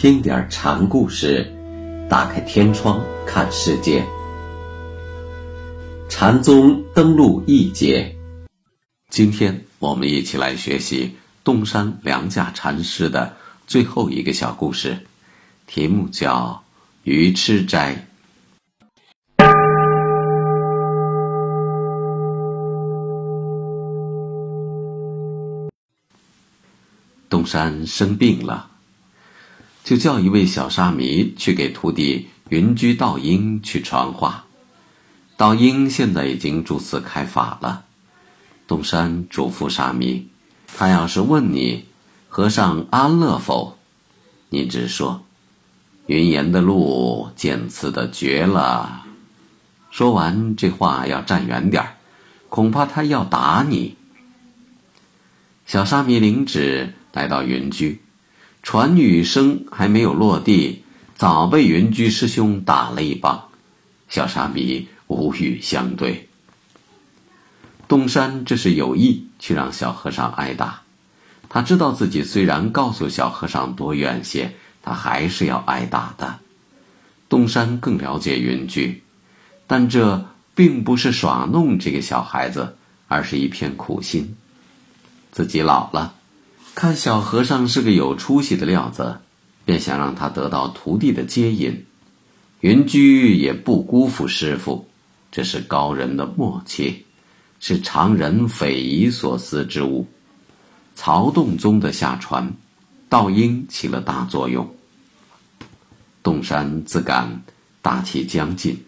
听点禅故事，打开天窗看世界。禅宗登陆一节，今天我们一起来学习洞山良价禅师的最后一个小故事，题目叫《鱼吃斋》。东山生病了，就叫一位小沙弥去给徒弟云居道英去传话。道英现在已经住寺开法了。东山嘱咐沙弥，他要是问你和尚安乐否，你只说云岩的路见刺的绝了。说完这话要站远点儿恐怕他要打你。小沙弥领旨。来到云居，传语声还没有落地，早被云居师兄打了一棒。小沙弥无语相对。东山这是有意去让小和尚挨打，他知道自己虽然告诉小和尚躲远些，他还是要挨打的。东山更了解云居，但这并不是耍弄这个小孩子，而是一片苦心。自己老了。看小和尚是个有出息的料子，便想让他得到徒弟的接引。云居也不辜负师傅，这是高人的默契，是常人匪夷所思之物。曹洞宗的下传，道英起了大作用。洞山自感大气将近，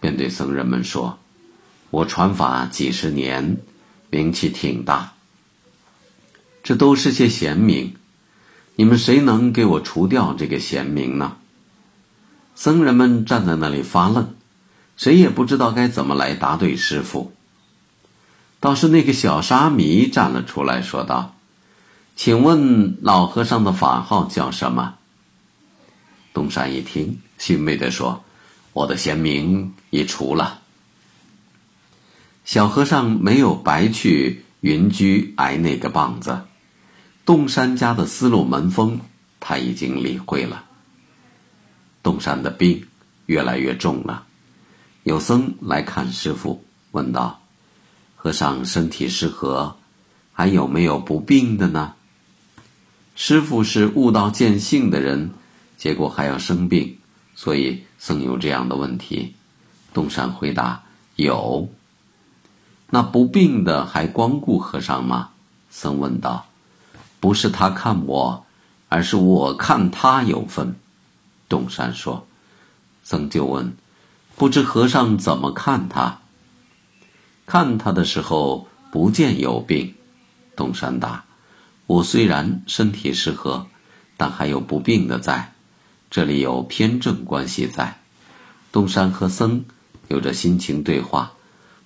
便对僧人们说：“我传法几十年，名气挺大。”这都是些贤明，你们谁能给我除掉这个贤明呢？僧人们站在那里发愣，谁也不知道该怎么来答对师傅。倒是那个小沙弥站了出来，说道：“请问老和尚的法号叫什么？”东山一听，欣慰地说：“我的贤明已除了。”小和尚没有白去云居挨那个棒子。洞山家的思路门风，他已经理会了。洞山的病越来越重了，有僧来看师傅，问道：“和尚身体适合，还有没有不病的呢？”师傅是悟道见性的人，结果还要生病，所以僧有这样的问题。洞山回答：“有。”那不病的还光顾和尚吗？僧问道。不是他看我，而是我看他有分。东山说：“僧就问，不知和尚怎么看他？看他的时候不见有病。”东山答：“我虽然身体适合，但还有不病的在，这里有偏正关系在。”东山和僧有着心情对话，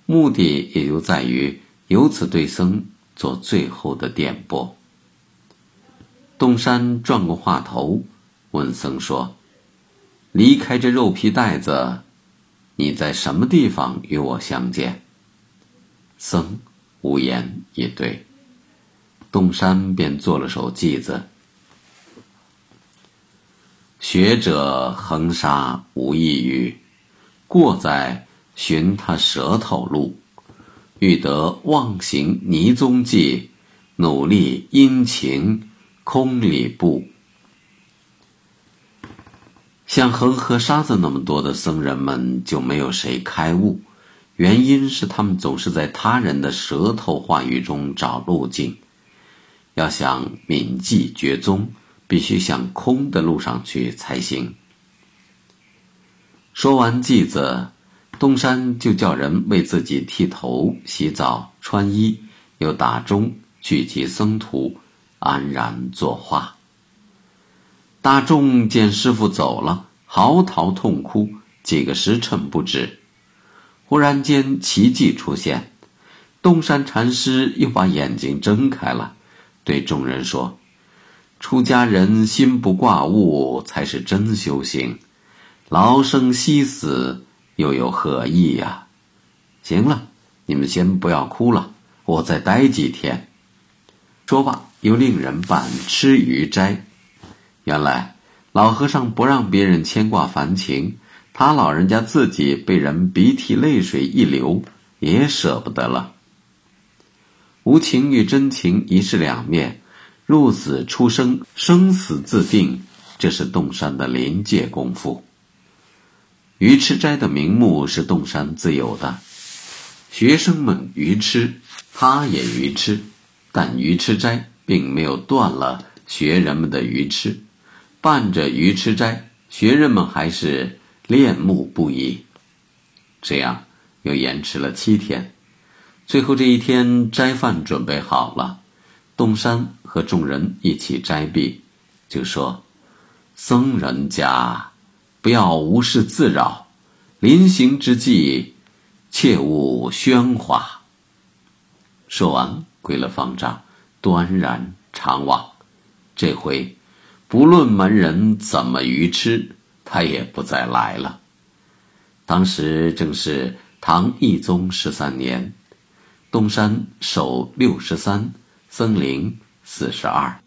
目的也就在于由此对僧做最后的点拨。东山转过话头，问僧说：“离开这肉皮袋子，你在什么地方与我相见？”僧无言以对。东山便做了首偈子：“学者横沙无异语，过在寻他舌头路。欲得忘形泥踪迹，努力殷勤。”空里步，像恒河沙子那么多的僧人们就没有谁开悟，原因是他们总是在他人的舌头话语中找路径。要想铭记绝宗，必须向空的路上去才行。说完偈子，东山就叫人为自己剃头、洗澡、穿衣，又打钟，聚集僧徒。安然作画。大众见师傅走了，嚎啕痛哭，几个时辰不止。忽然间，奇迹出现，东山禅师又把眼睛睁开了，对众人说：“出家人心不挂物，才是真修行。劳生息死，又有何意呀？”行了，你们先不要哭了，我再待几天。说罢，又令人办吃鱼斋。原来老和尚不让别人牵挂烦情，他老人家自己被人鼻涕泪水一流，也舍不得了。无情与真情一是两面，入死出生，生死自定，这是洞山的临界功夫。愚痴斋的名目是洞山自有的，学生们愚痴，他也愚痴，但愚痴斋并没有断了学人们的愚痴，伴着愚痴斋，学人们还是恋慕不已。这样又延迟了七天。最后这一天，斋饭准备好了，洞山和众人一起斋毕，就说：“僧人家，不要无事自扰，临行之际，切勿喧哗。”说完，归了方丈，端然长往。这回，不论门人怎么愚痴，他也不再来了。当时正是唐懿宗十三年。东山守六十三，僧龄四十二。